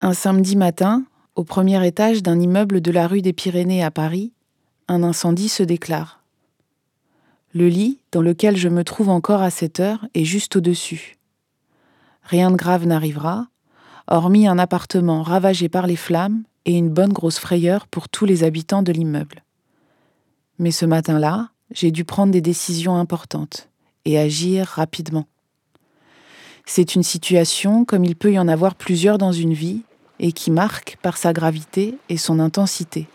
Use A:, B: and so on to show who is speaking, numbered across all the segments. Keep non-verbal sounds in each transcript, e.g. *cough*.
A: Un samedi matin, au premier étage d'un immeuble de la rue des Pyrénées à Paris, un incendie se déclare. Le lit, dans lequel je me trouve encore à cette heure, est juste au-dessus. Rien de grave n'arrivera, hormis un appartement ravagé par les flammes et une bonne grosse frayeur pour tous les habitants de l'immeuble. Mais ce matin-là, j'ai dû prendre des décisions importantes et agir rapidement. C'est une situation comme il peut y en avoir plusieurs dans une vie et qui marque par sa gravité et son intensité.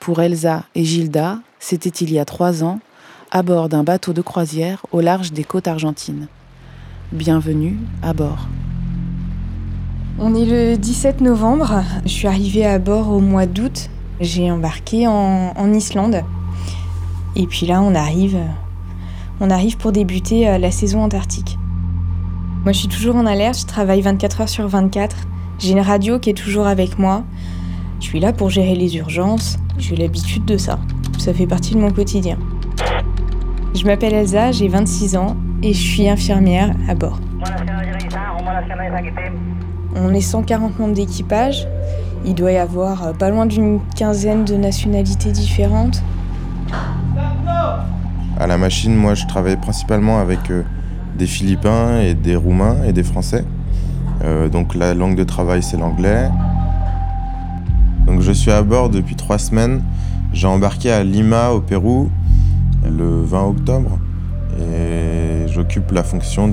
A: Pour Elsa et Gilda, c'était il y a trois ans, à bord d'un bateau de croisière au large des côtes argentines. Bienvenue à bord.
B: On est le 17 novembre. Je suis arrivée à bord au mois d'août. J'ai embarqué en, Islande. Et puis là, on arrive, on arrive pour débuter euh, la saison antarctique. Moi, je suis toujours en alerte. Je travaille 24 heures sur 24. J'ai une radio qui est toujours avec moi. Je suis là pour gérer les urgences. J'ai l'habitude de ça. Ça fait partie de mon quotidien. Je m'appelle Elsa, j'ai 26 ans et je suis infirmière à bord. On est 140 membres d'équipage. Il doit y avoir euh, pas loin d'une quinzaine de nationalités différentes.
C: À la machine, moi, je travaille principalement avec euh, des Philippins et des Roumains et des Français. Euh, donc la langue de travail, c'est l'anglais. Donc je suis à bord depuis trois semaines. J'ai embarqué à Lima, au Pérou, le 20 octobre. Et j'occupe la fonction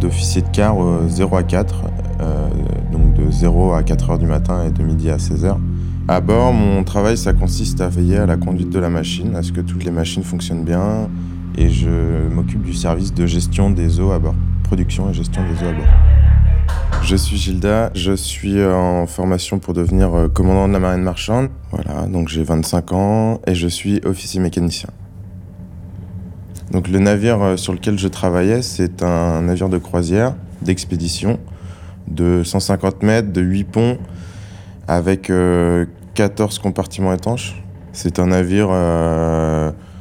C: d'officier de, car 0 à 4, euh, donc de 0 à 4 heures du matin et de midi à 16 heures. À bord, mon travail, ça consiste à veiller à la conduite de la machine, à ce que toutes les machines fonctionnent bien, et je m'occupe du service de gestion des eaux à bord, production et gestion des eaux à bord. Je suis Gilda, je suis en formation pour devenir euh, commandant de la marine marchande. Voilà, donc j'ai 25 ans et je suis officier mécanicien. Donc le navire euh, sur lequel je travaillais, c'est un navire de croisière, d'expédition, de 150 mètres, de 8 ponts, avec 14 euh, compartiments étanches. C'est un navire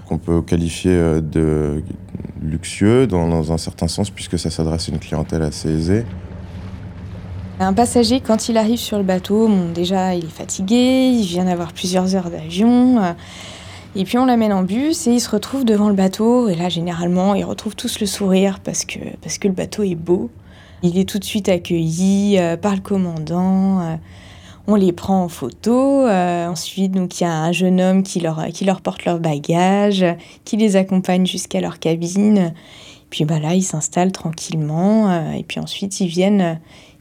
C: qu'on peut qualifier de luxueux dans, un certain sens, puisque ça s'adresse à une clientèle assez aisée.
B: Un passager, quand il arrive sur le bateau, déjà il est fatigué, il vient d'avoir plusieurs heures d'avion. Euh, et puis on l'amène en bus et il se retrouve devant le bateau. Et là, généralement, ils retrouvent tous le sourire parce que, parce que le bateau est beau. Il est tout de suite accueilli euh, par le commandant. Euh, on les prend en photo. ensuite, donc il y a un jeune homme qui leur, qui leur porte leurs bagages, qui les accompagne jusqu'à leur cabine. Puis bah là, ils s'installent tranquillement. et puis ensuite, ils viennent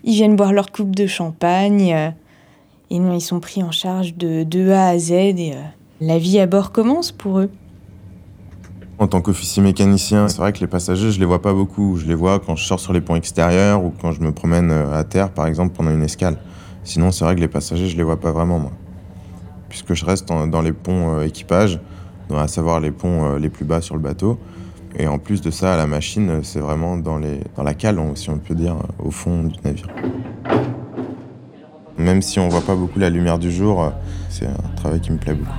B: ils viennent boire leur coupe de champagne. Euh, et non, ils sont pris en charge de, A à Z et euh, la vie à bord commence pour eux.
C: En tant qu'officier mécanicien, c'est vrai que les passagers, je les vois pas beaucoup. Je les vois quand je sors sur les ponts extérieurs ou quand je me promène euh, à terre, par exemple, pendant une escale. Sinon, c'est vrai que les passagers, je les vois pas vraiment, moi. Puisque je reste dans les ponts équipage, à savoir les ponts les plus bas sur le bateau. Et en plus de ça, la machine, c'est vraiment dans, les, dans la cale, si on peut dire, au fond du navire. Même si on voit pas beaucoup la lumière du jour, c'est un travail qui me plaît beaucoup.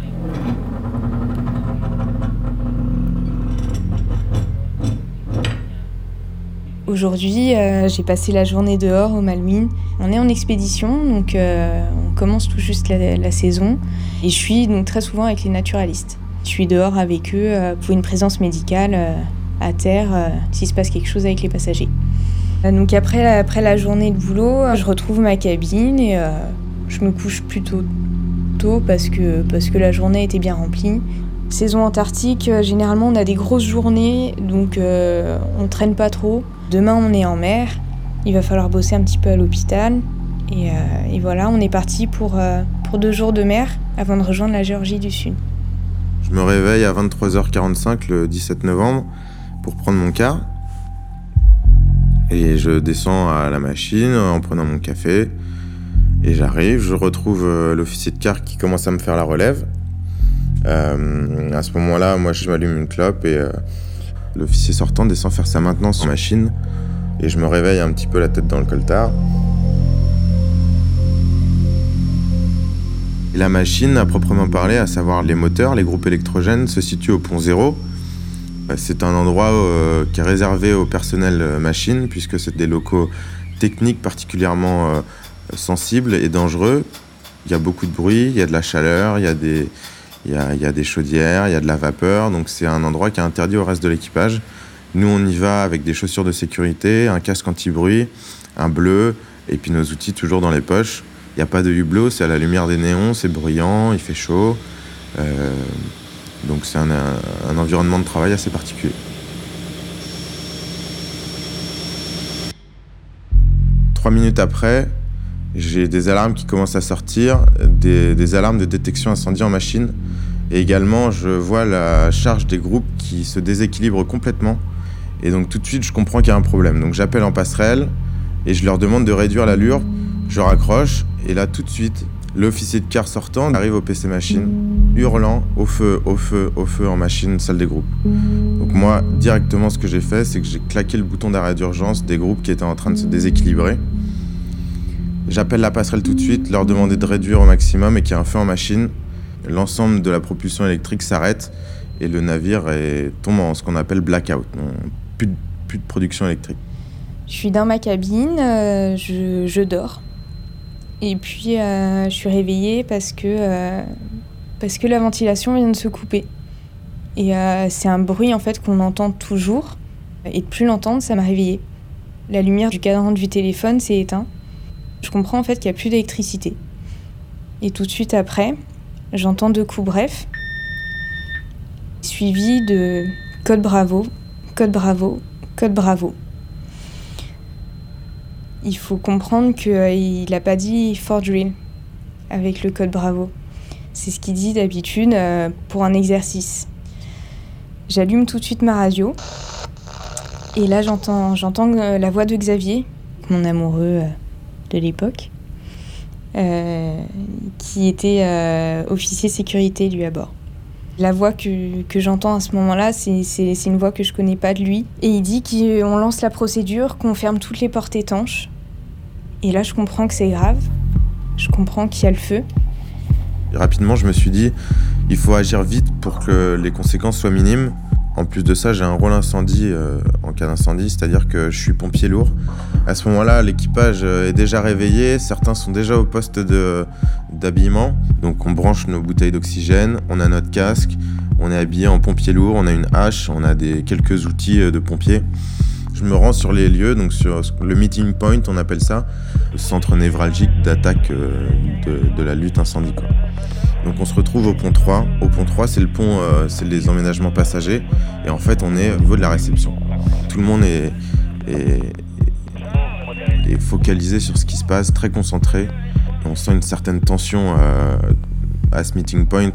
B: Aujourd'hui, euh, j'ai passé la journée dehors au Malmine. On est en expédition, donc euh, on commence tout juste la, la, saison. Et je suis donc très souvent avec les naturalistes. Je suis dehors avec eux euh, pour une présence médicale euh, à terre euh, s'il se passe quelque chose avec les passagers. Donc après, après la journée de boulot, je retrouve ma cabine et je me couche plutôt tôt parce que, parce que la journée était bien remplie. Saison antarctique, généralement on a des grosses journées, donc on traîne pas trop. Demain on est en mer, il va falloir bosser un petit peu à l'hôpital. Et, et, voilà, on est parti pour, pour deux jours de mer avant de rejoindre la Géorgie du Sud.
C: Je me réveille à 23h45 le 17 novembre pour prendre mon car. Et je descends à la machine en prenant mon café. Et j'arrive, je retrouve euh, l'officier de car qui commence à me faire la relève. Euh, à ce moment-là, moi je m'allume une clope et euh, l'officier sortant descend faire sa maintenance en machine. Et je me réveille un petit peu la tête dans le coltard. La machine, à proprement parler, à savoir les moteurs, les groupes électrogènes, se situe au pont zéro. Euh, c'est un endroit euh, qui est réservé au personnel euh, machine, puisque c'est des locaux technique particulièrement euh, sensible et dangereux. Il y a beaucoup de bruit, il y a de la chaleur, il y a des, il y a des chaudières, il y a de la vapeur, donc c'est un endroit qui est interdit au reste de l'équipage. Nous, on y va avec des chaussures de sécurité, un casque anti-bruit, un bleu, et puis nos outils toujours dans les poches. N'y a pas de hublot, c'est à la lumière des néons, c'est bruyant, il fait chaud. Euh, donc c'est un, un environnement de travail assez particulier. Trois minutes après, j'ai des alarmes qui commencent à sortir, des, des, alarmes de détection incendie en machine. Et également, je vois la charge des groupes qui se déséquilibre complètement. Et donc tout de suite, je comprends qu'il y a un problème. Donc j'appelle en passerelle et je leur demande de réduire l'allure. Je raccroche et là, tout de suite, l'officier de car sortant arrive au PC machine, hurlant au feu, au feu, au feu en machine, salle des groupes. Donc moi, directement, ce que j'ai fait, c'est que j'ai claqué le bouton d'arrêt d'urgence des groupes qui étaient en train de se déséquilibrer. J'appelle la passerelle tout de suite, leur demander de réduire au maximum et qu'il y ait un feu en machine. L'ensemble de la propulsion électrique s'arrête et le navire est, tombe en ce qu'on appelle blackout, plus de, plus de production électrique.
B: Je suis dans ma cabine, euh, je, dors. Et puis euh, je suis réveillée parce que, euh, parce que la ventilation vient de se couper. Et euh, c'est un bruit en fait qu'on entend toujours. Et de plus l'entendre, ça m'a réveillée. La lumière du cadran du téléphone s'est éteinte. Je comprends en fait qu'il n'y a plus d'électricité. Et tout de suite après, j'entends deux coups brefs, suivis de code bravo, code bravo, code bravo. Il faut comprendre qu'il euh, n'a pas dit for drill avec le code bravo. C'est ce qu'il dit d'habitude euh, pour un exercice. J'allume tout de suite ma radio. Et là, j'entends, euh, la voix de Xavier, mon amoureux de l'époque, qui était officier sécurité lui à bord. La voix que, j'entends à ce moment-là, c'est, une voix que je connais pas de lui. Et il dit qu'on lance la procédure, qu'on ferme toutes les portes étanches. Et là, je comprends que c'est grave. Je comprends qu'il y a le feu.
C: Rapidement, je me suis dit, il faut agir vite pour que les conséquences soient minimes. En plus de ça, j'ai un rôle incendie euh, en cas d'incendie, c'est-à-dire que je suis pompier lourd. À ce moment-là, l'équipage est déjà réveillé, certains sont déjà au poste d'habillement. Donc on branche nos bouteilles d'oxygène, on a notre casque, on est habillé en pompier lourd, on a une hache, on a des, quelques outils de pompier. Je me rends sur les lieux, donc sur le meeting point, on appelle ça, le centre névralgique d'attaque de, de la lutte incendie. Donc on se retrouve au pont 3. Au pont 3, c'est le pont, euh, c'est les emménagements passagers. Et en fait, on est au niveau de la réception. Tout le monde est focalisé sur ce qui se passe, très concentré. On sent une certaine tension euh, à ce meeting point.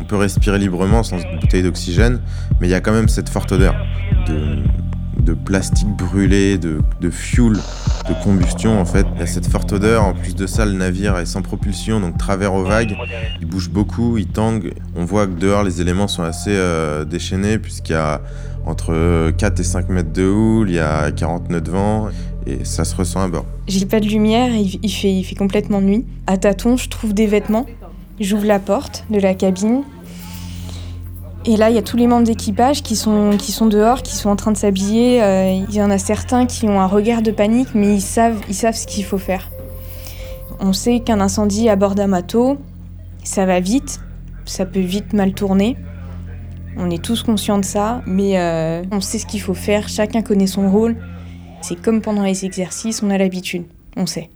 C: On peut respirer librement sans bouteille d'oxygène, mais il y a quand même cette forte odeur de, plastique brûlé, de, de fuel, de combustion en fait. Il y a cette forte odeur. En plus de ça, le navire est sans propulsion, donc travers aux vagues. Il bouge beaucoup, il tangue. On voit que dehors, les éléments sont assez euh, déchaînés puisqu'il y a entre 4 et 5 mètres de houle, il y a 40 nœuds de vent et ça se ressent à bord.
B: J'ai pas de lumière, il, fait, il fait complètement nuit. À tâtons, je trouve des vêtements. J'ouvre la porte de la cabine. Et là, il y a tous les membres d'équipage qui sont, qui sont dehors, qui sont en train de s'habiller. Euh, il y en a certains qui ont un regard de panique, mais ils savent, ils savent ce qu'il faut faire. On sait qu'un incendie à bord d'un bateau, ça va vite, ça peut vite mal tourner. On est tous conscients de ça, mais euh, on sait ce qu'il faut faire, chacun connaît son rôle. C'est comme pendant les exercices, on a l'habitude, on sait.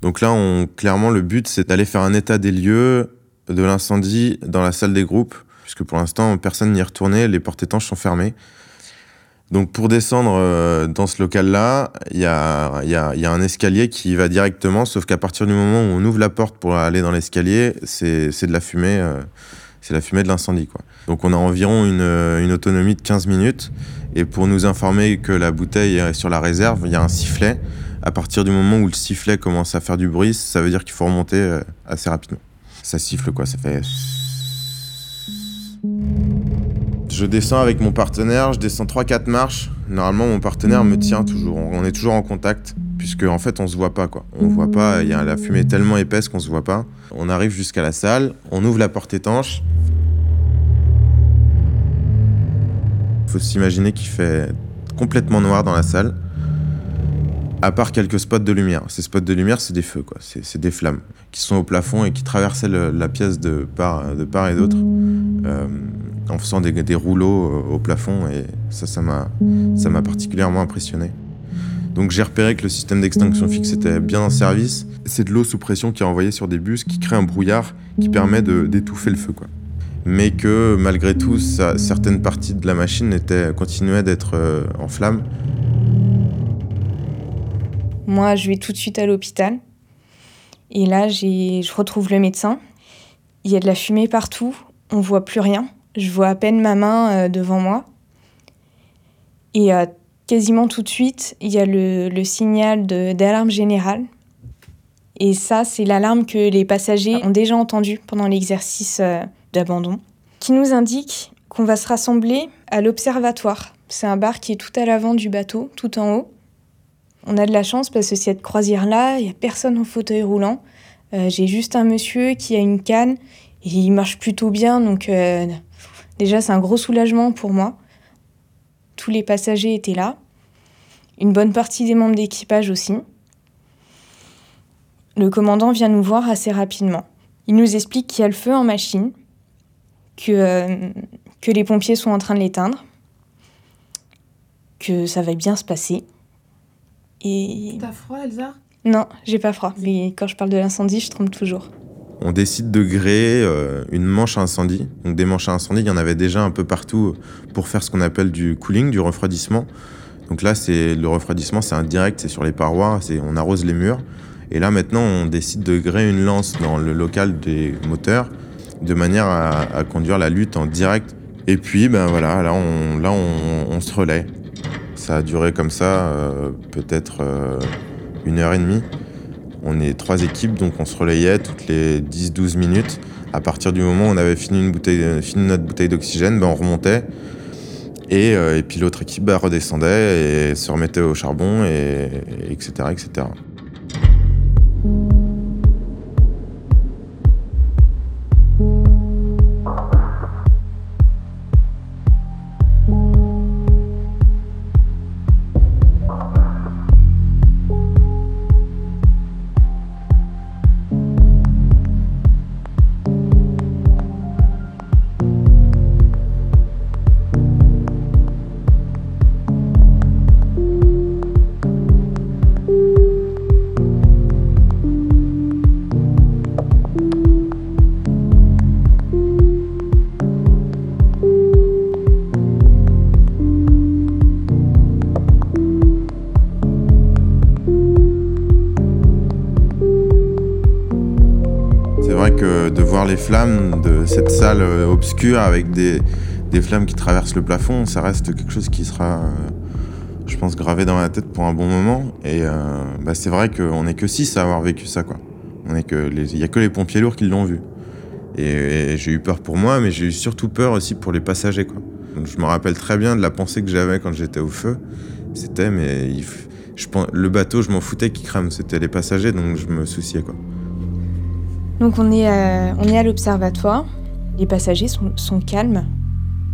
C: Donc là, clairement, le but, c'est d'aller faire un état des lieux de l'incendie dans la salle des groupes puisque pour l'instant, personne n'y est retourné, les portes étanches sont fermées. Donc pour descendre euh, dans ce local-là, il y a, un escalier qui va directement, sauf qu'à partir du moment où on ouvre la porte pour aller dans l'escalier, c'est de la fumée, euh, c'est la fumée de l'incendie. Donc on a environ une, une, autonomie de 15 minutes, et pour nous informer que la bouteille est sur la réserve, il y a un sifflet. À partir du moment où le sifflet commence à faire du bruit, ça veut dire qu'il faut remonter euh, assez rapidement. Ça siffle quoi, ça fait... Je descends avec mon partenaire, je descends 3-4 marches. Normalement, mon partenaire me tient toujours. On est toujours en contact, puisque en fait, on se voit pas quoi. On voit pas, y a la fumée tellement épaisse qu'on se voit pas. On arrive jusqu'à la salle, on ouvre la porte étanche. Faut s'imaginer qu'il fait complètement noir dans la salle, à part quelques spots de lumière. Ces spots de lumière, c'est des feux, quoi. C'est des flammes qui sont au plafond et qui traversaient la pièce de part, et d'autre euh, en faisant des, rouleaux au plafond. Et ça, ça m'a particulièrement impressionné. Donc j'ai repéré que le système d'extinction fixe était bien en service. C'est de l'eau sous pression qui est envoyée sur des bus, qui crée un brouillard qui permet d'étouffer le feu. Quoi. Mais que malgré tout, certaines parties de la machine étaient, continuaient d'être euh, en flammes.
B: Moi, je vais tout de suite à l'hôpital. Et là, je retrouve le médecin. Il y a de la fumée partout. On voit plus rien. Je vois à peine ma main euh, devant moi. Et euh, quasiment tout de suite, il y a le, signal d'alarme générale. Et ça, c'est l'alarme que les passagers ont déjà entendue pendant l'exercice euh, d'abandon, qui nous indique qu'on va se rassembler à l'observatoire. C'est un bar qui est tout à l'avant du bateau, tout en haut. On a de la chance parce que cette croisière-là, il n'y a personne en fauteuil roulant. Euh, j'ai juste un monsieur qui a une canne et il marche plutôt bien, donc euh, déjà c'est un gros soulagement pour moi. Tous les passagers étaient là. Une bonne partie des membres d'équipage aussi. Le commandant vient nous voir assez rapidement. Il nous explique qu'il y a le feu en machine, que, euh, que les pompiers sont en train de l'éteindre, que ça va bien se passer.
A: Et... T'as froid, Elsa?
B: Non, j'ai pas froid. Mais quand je parle de l'incendie, je tremble toujours.
C: On décide de gréer euh, une manche à incendie. Donc des manches à incendie, il y en avait déjà un peu partout pour faire ce qu'on appelle du cooling, du refroidissement. Donc là, c'est le refroidissement, c'est indirect, c'est sur les parois, c'est on arrose les murs. Et là, maintenant, on décide de gréer une lance dans le local des moteurs de manière à, conduire la lutte en direct. Et puis, ben voilà, là, on, là, on, se relaie. Ça a duré comme ça, euh, peut-être euh, une heure et demie. On est trois équipes, donc on se relayait toutes les 10-12 minutes. À partir du moment où on avait fini, une bouteille, fini notre bouteille d'oxygène, ben on remontait. Et, euh, et puis l'autre équipe ben, redescendait et se remettait au charbon, et, etc., etc. les flammes de cette salle euh, obscure avec des, flammes qui traversent le plafond, ça reste quelque chose qui sera, euh, je pense, gravé dans la tête pour un bon moment. Et euh, bah, c'est vrai qu'on n'est que six à avoir vécu ça, quoi. On est que il y a que les pompiers lourds qui l'ont vu. Et, j'ai eu peur pour moi, mais j'ai eu surtout peur aussi pour les passagers, quoi. je me rappelle très bien de la pensée que j'avais quand j'étais au feu. C'était, mais le bateau, je m'en foutais qu'il crame. C'était les passagers, donc je me souciais, quoi.
B: Donc on est à, on est à l'observatoire. Les passagers sont, calmes.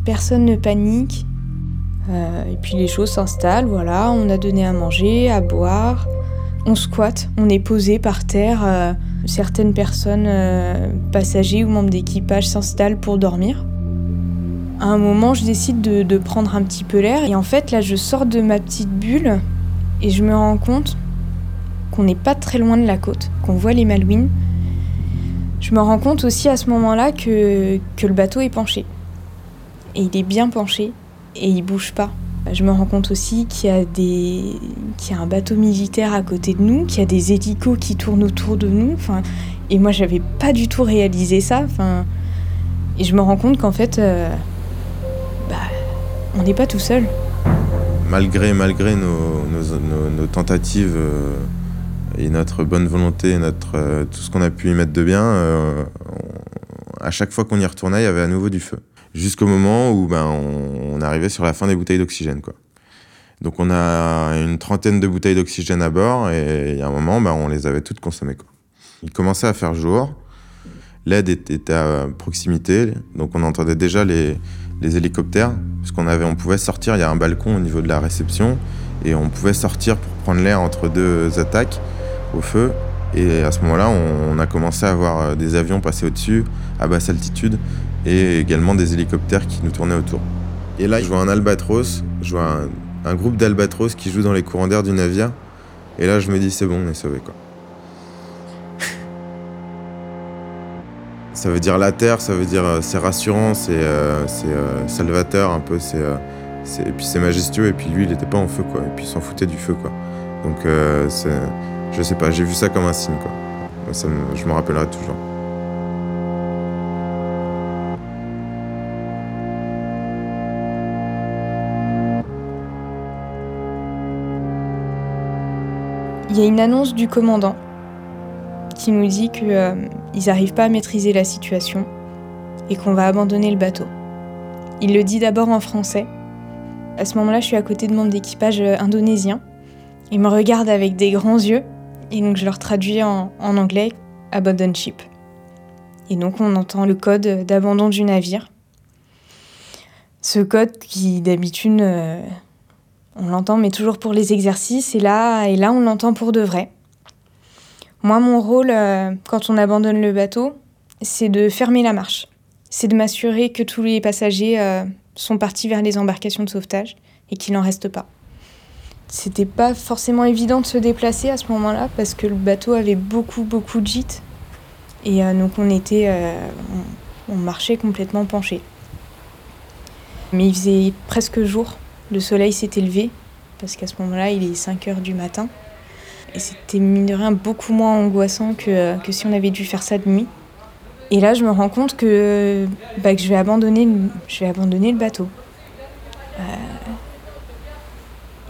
B: Personne ne panique. Euh, et puis les choses s'installent. Voilà, on a donné à manger, à boire. On squatte. On est posé par terre. Euh, certaines personnes, euh, passagers ou membres d'équipage, s'installent pour dormir. À un moment, je décide de, de prendre un petit peu l'air. Et en fait, là, je sors de ma petite bulle et je me rends compte qu'on n'est pas très loin de la côte, qu'on voit les Malouines. Je me rends compte aussi à ce moment-là que, le bateau est penché. Et il est bien penché et il bouge pas. Je me rends compte aussi qu'il y a des qu'il y a un bateau militaire à côté de nous, qu'il y a des hélicos qui tournent autour de nous. Et moi j'avais pas du tout réalisé ça. Et je me rends compte qu'en fait, euh, bah, on n'est pas tout seul.
C: Malgré malgré nos, tentatives. Euh, et notre bonne volonté, euh, tout ce qu'on a pu y mettre de bien, euh, à chaque fois qu'on y retournait, il y avait à nouveau du feu. Jusqu'au moment où ben, on, arrivait sur la fin des bouteilles d'oxygène. Donc on a une trentaine de bouteilles d'oxygène à bord et il y a un moment, ben, on les avait toutes consommées. Quoi. Il commençait à faire jour, l'aide était à proximité, donc on entendait déjà les, les hélicoptères, parce qu'on avait, on pouvait sortir, il y a un balcon au niveau de la réception, et on pouvait sortir pour prendre l'air entre deux attaques au feu. Et à ce moment-là, on, a commencé à voir euh, des avions passer au-dessus, à basse altitude, et également des hélicoptères qui nous tournaient autour. Et là, je vois un albatros, je vois un, groupe d'albatros qui joue dans les courants d'air du navire. Et là, je me dis, c'est bon, on est sauvé, quoi. ça veut dire la terre, ça veut dire euh, c'est rassurant, c'est euh, salvateur un peu, c'est et puis c'est majestueux, et puis lui, il n'était pas en feu, quoi. Et puis il s'en foutait du feu, quoi. Donc, je sais pas, j'ai vu ça comme un signe, quoi. je me rappellerai toujours.
B: Il y a une annonce du commandant qui nous dit qu'ils euh, n'arrivent pas à maîtriser la situation et qu'on va abandonner le bateau. Il le dit d'abord en français à ce moment-là, je suis à côté de membres d'équipage euh, indonésien. Ils me regardent avec des grands yeux et donc je leur traduis en, anglais abandon ship. Et donc on entend le code d'abandon du navire. Ce code qui d'habitude euh, on l'entend mais toujours pour les exercices et là et là on l'entend pour de vrai. Moi mon rôle euh, quand on abandonne le bateau, c'est de fermer la marche. C'est de m'assurer que tous les passagers sont partis vers les embarcations de sauvetage et qu'il n'en reste pas. C'était pas forcément évident de se déplacer à ce moment-là parce que le bateau avait beaucoup beaucoup de gîtes et euh, donc on était euh, on, marchait complètement penché. Mais il faisait presque jour, le soleil s'était levé parce qu'à ce moment-là il est 5 heures du matin et c'était mine de rien beaucoup moins angoissant que, que si on avait dû faire ça de nuit. Et là, je me rends compte que, bah, que je, vais abandonner, je vais abandonner le bateau. Euh,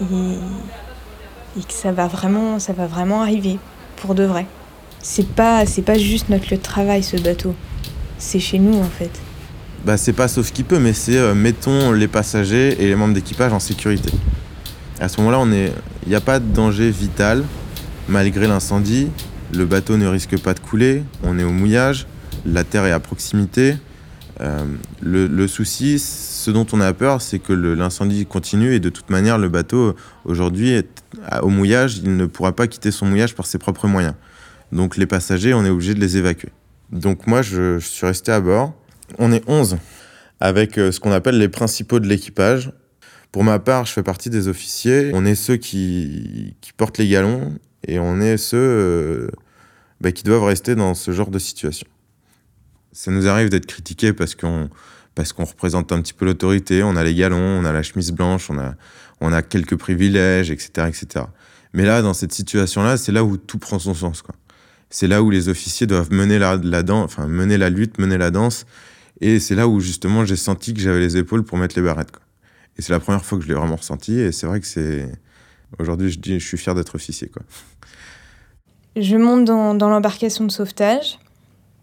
B: et, que ça va vraiment, ça va vraiment arriver, pour de vrai. C'est pas, c'est pas juste notre lieu de travail, ce bateau. C'est chez nous, en fait.
C: Bah, c'est pas sauf qui peut, mais c'est euh, mettons les passagers et les membres d'équipage en sécurité. À ce moment-là, il n'y a pas de danger vital. Malgré l'incendie, le bateau ne risque pas de couler, on est au mouillage, la Terre est à proximité. Euh, le, souci, ce dont on a peur, c'est que l'incendie continue et de toute manière, le bateau, aujourd'hui, est au mouillage, il ne pourra pas quitter son mouillage par ses propres moyens. Donc les passagers, on est obligé de les évacuer. Donc moi, je, suis resté à bord. On est 11 avec euh, ce qu'on appelle les principaux de l'équipage. Pour ma part, je fais partie des officiers. On est ceux qui, portent les galons et on est ceux euh, bah, qui doivent rester dans ce genre de situation ça nous arrive d'être critiqués parce qu'on parce qu'on représente un petit peu l'autorité, on a les galons, on a la chemise blanche, on a, on a quelques privilèges, etc., etc. Mais là, dans cette situation-là, c'est là où tout prend son sens. C'est là où les officiers doivent mener la, enfin, mener la lutte, mener la danse. Et c'est là où justement j'ai senti que j'avais les épaules pour mettre les barrettes. Quoi. Et c'est la première fois que je l'ai vraiment ressenti. Et c'est vrai que c'est. Aujourd'hui, je, dis, je suis fier d'être officier. Quoi.
B: Je monte dans, dans l'embarcation de sauvetage.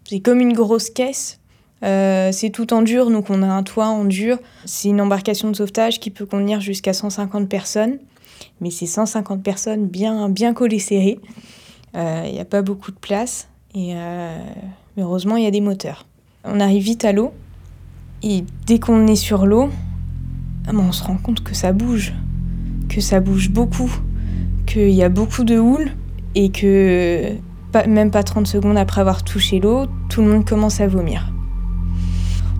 B: C'est comme une grosse caisse. Euh, c'est tout en dur, donc on a un toit en dur. C'est une embarcation de sauvetage qui peut contenir jusqu'à 150 personnes. Mais c'est 150 personnes bien, bien collées serrées. Il euh, n'y a pas beaucoup de place. Et euh, heureusement, il y a des moteurs. On arrive vite à l'eau. Et dès qu'on est sur l'eau, ah, on se rend compte que ça bouge. Que ça bouge beaucoup. Qu'il y a beaucoup de houle. Et que même pas 30 secondes après avoir touché l'eau, tout le monde commence à vomir.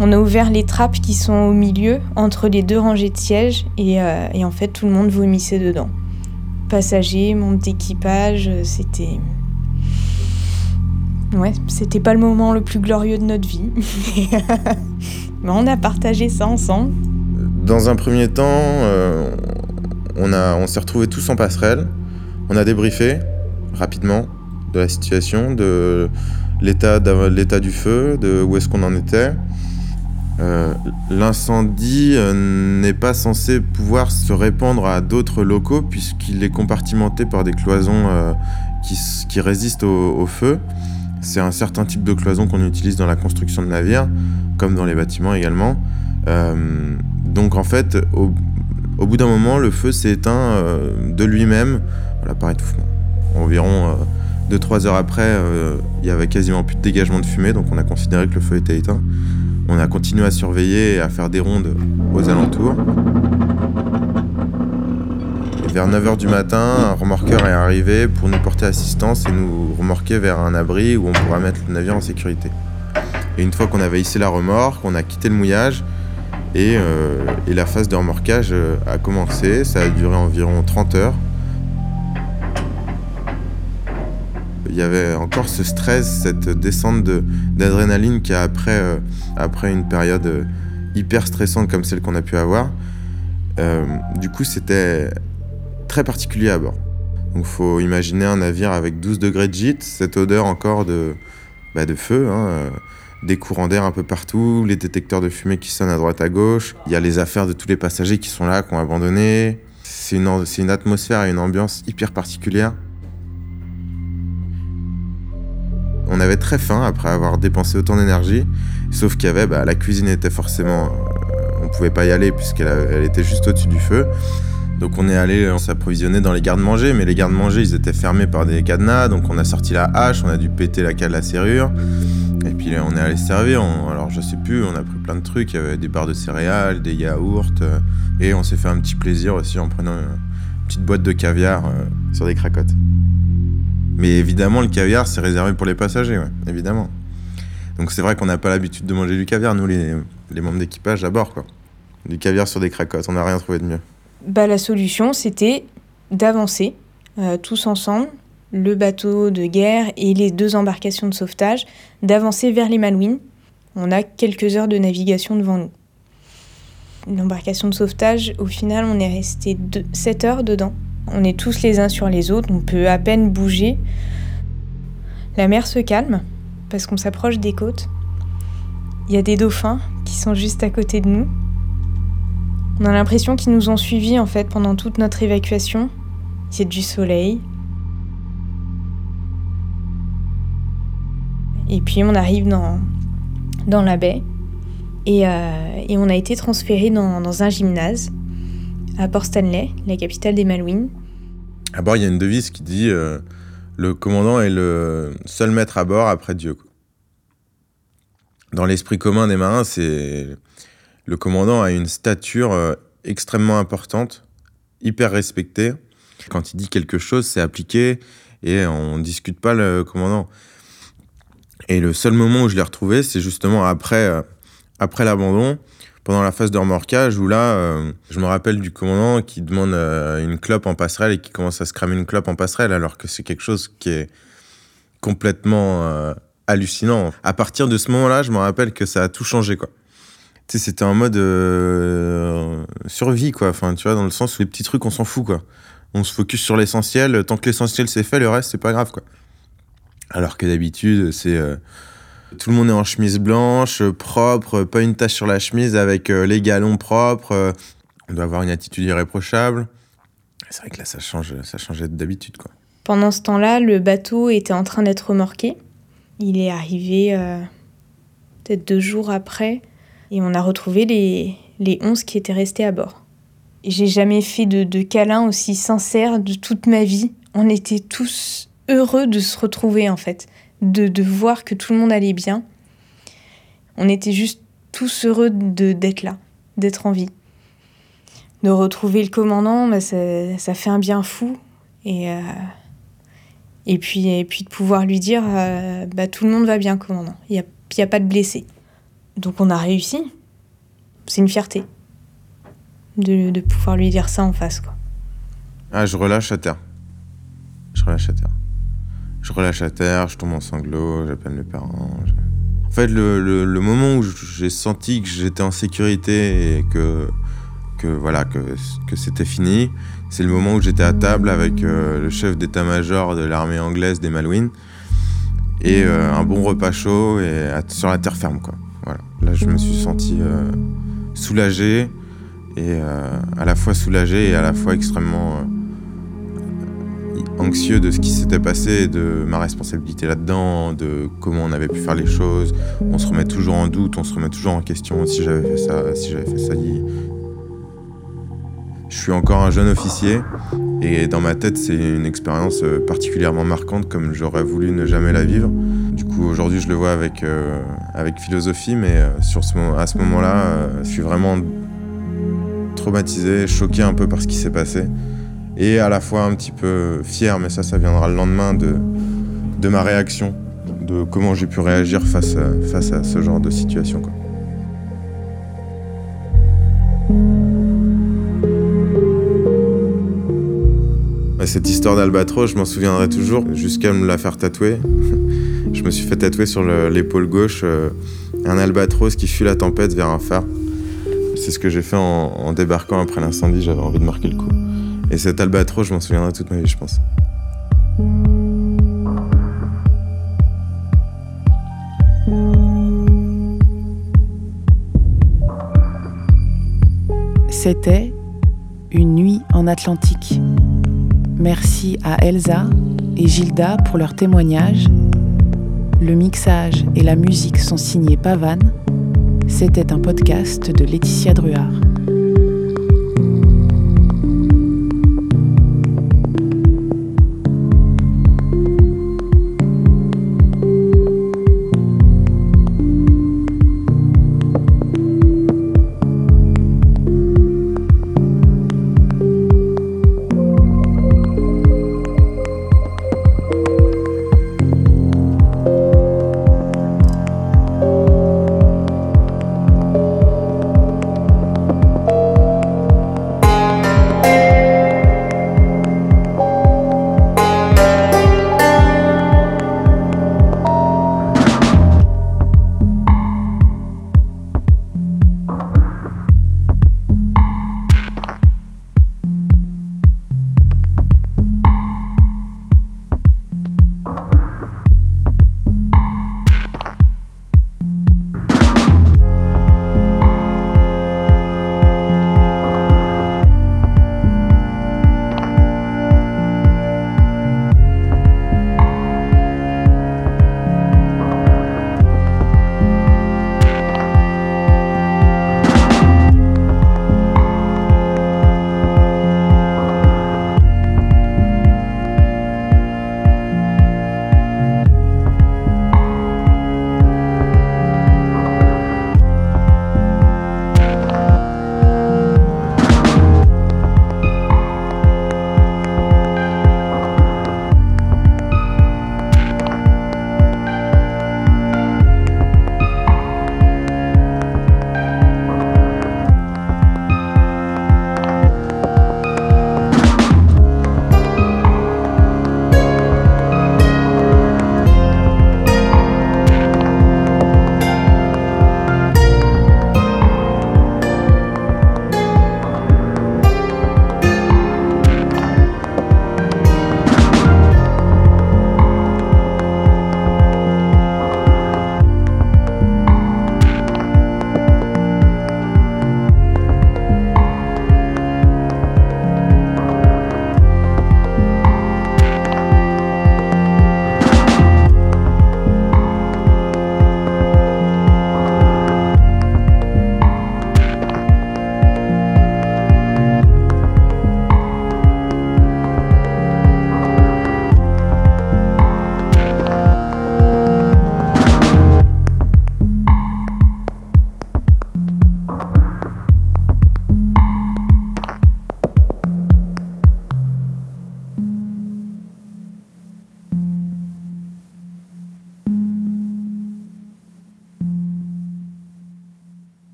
B: On a ouvert les trappes qui sont au milieu, entre les deux rangées de sièges, et, euh, en fait tout le monde vomissait dedans. Passagers, membres d'équipage, euh, c'était... Ouais, c'était pas le moment le plus glorieux de notre vie. *laughs* Mais on a partagé ça ensemble.
C: Dans un premier temps, euh, on, on s'est retrouvés tous en passerelle. On a débriefé rapidement de la situation, de l'état, l'état du feu, de où est-ce qu'on en était. Euh, l'incendie euh, n'est pas censé pouvoir se répandre à d'autres locaux puisqu'il est compartimenté par des cloisons euh, qui, résistent au, feu. C'est un certain type de cloison qu'on utilise dans la construction de navires, comme dans les bâtiments également. donc en fait, au, bout d'un moment, le feu s'est éteint de lui-même voilà, par étouffement. Environ deux, trois heures après, il y avait quasiment plus de dégagement de fumée, donc on a considéré que le feu était éteint. On a continué à surveiller et à faire des rondes aux alentours. vers 9h du matin, un remorqueur est arrivé pour nous porter assistance et nous remorquer vers un abri où on pourra mettre le navire en sécurité. Et une fois qu'on avait hissé la remorque, on a quitté le mouillage et, euh, et la phase de remorquage euh, a commencé. Ça a duré environ 30 heures. Il y avait encore ce stress, cette descente d'adrénaline qui a après, euh, après une période euh, hyper stressante comme celle qu'on a pu avoir. Euh, du coup, c'était très particulier à bord. Donc, faut imaginer un navire avec 12 degrés de gîte, cette odeur encore de, bah, de feu, hein, des courants d'air un peu partout, les détecteurs de fumée qui sonnent à droite à gauche. Il y a les affaires de tous les passagers qui sont là, qui ont abandonné. C'est une, une atmosphère et une ambiance hyper particulière. On avait très faim après avoir dépensé autant d'énergie, sauf qu'il y avait, bah, la cuisine était forcément, euh, on pouvait pas y aller puisqu'elle elle était juste au-dessus du feu. Donc on est allé, on s'approvisionner dans les gardes-manger, mais les gardes-manger ils étaient fermés par des cadenas, donc on a sorti la hache, on a dû péter la, la serrure, et puis on est allé servir. alors je sais plus, on a pris plein de trucs, il y avait des barres de céréales, des yaourts, euh, et on s'est fait un petit plaisir aussi en prenant une petite boîte de caviar euh, sur des cracottes. Mais évidemment, le caviar, c'est réservé pour les passagers, évidemment. Donc c'est vrai qu'on n'a pas l'habitude de manger du caviar, nous, les, membres d'équipage à bord, quoi. Du caviar sur des cracottes, on n'a rien trouvé de mieux.
B: Bah, la solution, c'était d'avancer euh, tous ensemble, le bateau de guerre et les deux embarcations de sauvetage, d'avancer vers les Malouines. On a quelques heures de navigation devant nous. L'embarcation de sauvetage, au final, on est resté 7 heures dedans. On est tous les uns sur les autres, on peut à peine bouger. La mer se calme parce qu'on s'approche des côtes. Il y a des dauphins qui sont juste à côté de nous. On a l'impression qu'ils nous ont suivis en fait pendant toute notre évacuation. A du soleil. Et puis on arrive dans, la baie et, euh, et on a été transféré dans un gymnase à Port Stanley, la capitale des Malouines.
C: À bord, il y a une devise qui dit euh, le commandant est le seul maître à bord après Dieu. Dans l'esprit commun des marins, c'est le commandant a une stature euh, extrêmement importante, hyper respectée. Quand il dit quelque chose, c'est appliqué et on ne discute pas le commandant. Et le seul moment où je l'ai retrouvé, c'est justement après, euh, après l'abandon pendant la phase de remorquage où là, euh, je me rappelle du commandant qui demande euh, une clope en passerelle et qui commence à se cramer une clope en passerelle alors que c'est quelque chose qui est complètement euh, hallucinant. À partir de ce moment-là, je me rappelle que ça a tout changé, quoi. Tu sais, c'était en mode survie, quoi. Enfin, tu vois, dans le sens où les petits trucs, on s'en fout, quoi. On se focus sur l'essentiel. Tant que l'essentiel c'est fait, le reste, c'est pas grave, quoi. Alors que d'habitude, c'est tout le monde est en chemise blanche, propre, pas une tache sur la chemise avec euh, les galons propres. Euh, on doit avoir une attitude irréprochable. C'est vrai que là, ça change, ça changeait d'habitude, quoi.
B: Pendant ce temps-là, le bateau était en train d'être remorqué. Il est arrivé euh, peut-être deux jours après et on a retrouvé les, les 11 qui étaient restés à bord. J'ai jamais fait de, de câlin aussi sincère de toute ma vie. On était tous heureux de se retrouver en fait de, voir que tout le monde allait bien. On était juste tous heureux d'être là, d'être en vie. De retrouver le commandant, bah, ça, fait un bien fou. Et, euh, et, puis, et puis de pouvoir lui dire euh, bah, tout le monde va bien, commandant. Il n'y a, y a pas de blessés. Donc on a réussi. C'est une fierté de, de pouvoir lui dire ça en face. Quoi.
C: Ah, je relâche à terre. Je relâche à terre. Je relâche à terre, je tombe en sanglots, j'appelle mes parents. En fait, le, moment où j'ai senti que j'étais en sécurité et que, que voilà que, que c'était fini, c'est le moment où j'étais à table avec euh, le chef d'état-major de l'armée anglaise des Malouines et euh, un bon repas chaud et sur la terre ferme quoi. Voilà. Là, je me suis senti euh, soulagé et à la fois soulagé et à la fois extrêmement anxieux de ce qui s'était passé, de ma responsabilité là-dedans, de comment on avait pu faire les choses. On se remet toujours en doute, on se remet toujours en question si j'avais fait ça, si j'avais fait ça. Je suis encore un jeune officier et dans ma tête c'est une expérience euh, particulièrement marquante comme j'aurais voulu ne jamais la vivre. Du coup, aujourd'hui, je le vois avec, avec philosophie, mais ce, à ce moment-là, je suis vraiment traumatisé, choqué un peu par ce qui s'est passé. Et à la fois un petit peu fier, mais ça, ça viendra le lendemain de, ma réaction, de comment j'ai pu réagir face à, ce genre de situation. Cette histoire d'albatros, je m'en souviendrai toujours, jusqu'à me la faire tatouer. *laughs* je me suis fait tatouer sur l'épaule gauche euh, un albatros qui fuit la tempête vers un phare. C'est ce que j'ai fait en, débarquant après l'incendie, j'avais envie de marquer le coup. Et cet albatros, je m'en souviendrai toute ma vie, je pense.
A: C'était Une nuit en Atlantique. Merci à Elsa et Gilda pour leur témoignage. Le mixage et la musique sont signés Pavane. C'était un podcast de Laetitia Druard.